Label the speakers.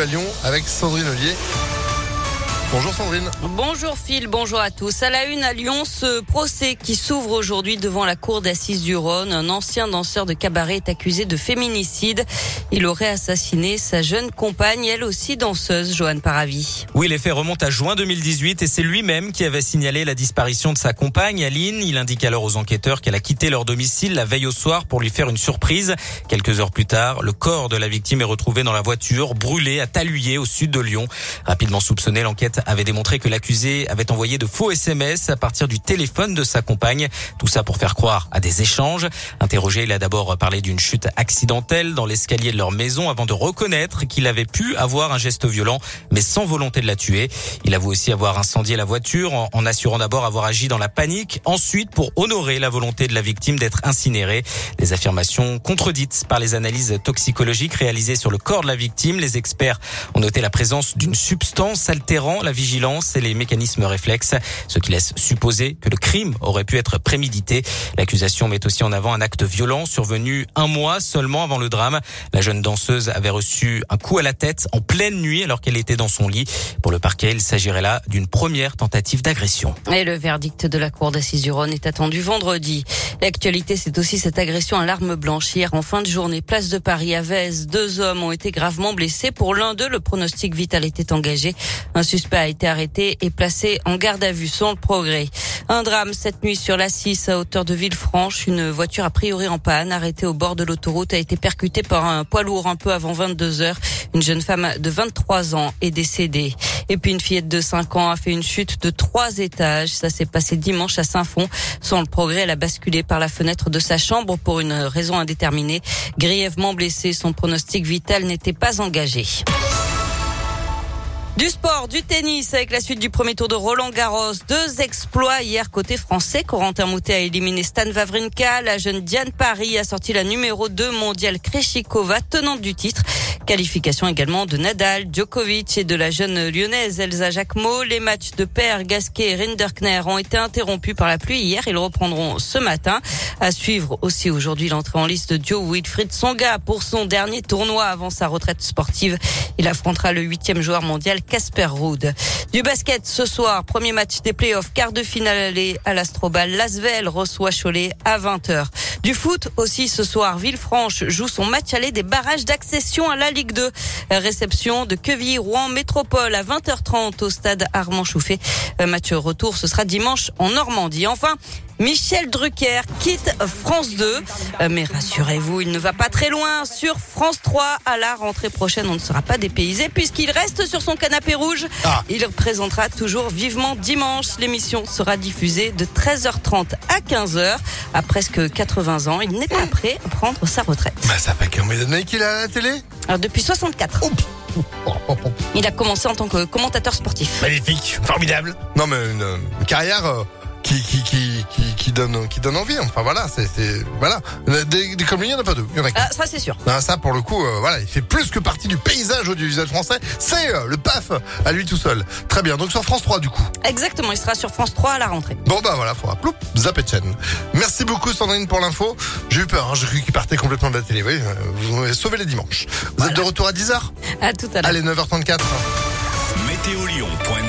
Speaker 1: à Lyon avec Sandrine Ollier. Bonjour Sandrine.
Speaker 2: Bonjour Phil, bonjour à tous. À la une à Lyon, ce procès qui s'ouvre aujourd'hui devant la cour d'assises du Rhône. Un ancien danseur de cabaret est accusé de féminicide. Il aurait assassiné sa jeune compagne, elle aussi danseuse, Joanne Paravi.
Speaker 3: Oui, les faits remontent à juin 2018 et c'est lui-même qui avait signalé la disparition de sa compagne, Aline. Il indique alors aux enquêteurs qu'elle a quitté leur domicile la veille au soir pour lui faire une surprise. Quelques heures plus tard, le corps de la victime est retrouvé dans la voiture, brûlé à Taluyer au sud de Lyon. Rapidement soupçonné, l'enquête avait démontré que l'accusé avait envoyé de faux SMS à partir du téléphone de sa compagne. Tout ça pour faire croire à des échanges. Interrogé, il a d'abord parlé d'une chute accidentelle dans l'escalier de leur maison avant de reconnaître qu'il avait pu avoir un geste violent, mais sans volonté de la tuer. Il avoue aussi avoir incendié la voiture en, assurant d'abord avoir agi dans la panique, ensuite pour honorer la volonté de la victime d'être incinérée. Les affirmations contredites par les analyses toxicologiques réalisées sur le corps de la victime. Les experts ont noté la présence d'une substance altérant la vigilance et les mécanismes réflexes, ce qui laisse supposer que le crime aurait pu être prémédité. L'accusation met aussi en avant un acte violent survenu un mois seulement avant le drame. La jeune danseuse avait reçu un coup à la tête en pleine nuit alors qu'elle était dans son lit. Pour le parquet, il s'agirait là d'une première tentative d'agression.
Speaker 2: Et le verdict de la cour d'assises du Rhône est attendu vendredi. L'actualité, c'est aussi cette agression à l'arme blanche hier en fin de journée. Place de Paris à Vez, deux hommes ont été gravement blessés. Pour l'un d'eux, le pronostic vital était engagé. Un suspect a été arrêté et placé en garde à vue sans le progrès. Un drame cette nuit sur la 6 à hauteur de Villefranche. Une voiture a priori en panne, arrêtée au bord de l'autoroute, a été percutée par un poids lourd un peu avant 22 heures. Une jeune femme de 23 ans est décédée. Et puis une fillette de 5 ans a fait une chute de trois étages. Ça s'est passé dimanche à Saint-Fond. Sans le progrès, elle a basculé par la fenêtre de sa chambre pour une raison indéterminée. Grièvement blessée, son pronostic vital n'était pas engagé. Du sport, du tennis avec la suite du premier tour de Roland Garros. Deux exploits hier côté français. Corentin Moutet a éliminé Stan Wawrinka. La jeune Diane Paris a sorti la numéro 2 mondiale Kreshikova, tenante du titre. Qualification également de Nadal, Djokovic et de la jeune lyonnaise Elsa Jacquemot. Les matchs de Père, Gasquet et Rinderkner ont été interrompus par la pluie hier. Ils reprendront ce matin. À suivre aussi aujourd'hui l'entrée en liste de Joe Wilfried Songa pour son dernier tournoi avant sa retraite sportive. Il affrontera le huitième joueur mondial Casper Ruud. Du basket ce soir, premier match des playoffs, quart de finale aller à l'Astrobal. Lasvel reçoit Cholet à 20h. Du foot aussi ce soir, Villefranche joue son match aller des barrages d'accession à la Ligue 2. Réception de Quevilly-Rouen Métropole à 20h30 au stade Armand Chouffet. Match retour, ce sera dimanche en Normandie. Enfin, Michel Drucker quitte France 2. Mais rassurez-vous, il ne va pas très loin. Sur France 3, à la rentrée prochaine, on ne sera pas dépaysé puisqu'il reste sur son canapé rouge. Ah. Il représentera toujours vivement dimanche. L'émission sera diffusée de 13h30 à 15h. À presque 80 ans, il n'est pas prêt à prendre sa retraite.
Speaker 1: Bah, ça fait combien d'années qu'il est à la télé?
Speaker 2: Alors, depuis 64. Il a commencé en tant que commentateur sportif.
Speaker 1: Magnifique, formidable. Non mais une, carrière euh, qui, qui, qui, qui, donne, qui donne envie. Enfin voilà, c'est voilà. Des, des comme il n'y en a pas deux. Il y en a
Speaker 2: ah, ça c'est sûr.
Speaker 1: ça pour le coup, euh, voilà, il fait plus que partie du paysage audiovisuel français. C'est euh, le PAF à lui tout seul. Très bien. Donc sur France 3 du coup.
Speaker 2: Exactement, il sera sur France 3 à la rentrée.
Speaker 1: Bon bah voilà, faudra ploup, zapper de chaîne. Merci beaucoup Sandrine pour l'info. J'ai eu peur, hein, j'ai cru qu'il partait complètement de la télé. Oui, vous avez sauvé les dimanches. Vous êtes de retour à 10h
Speaker 2: À tout à l'heure.
Speaker 1: Allez, 9h34.
Speaker 4: Météolion.net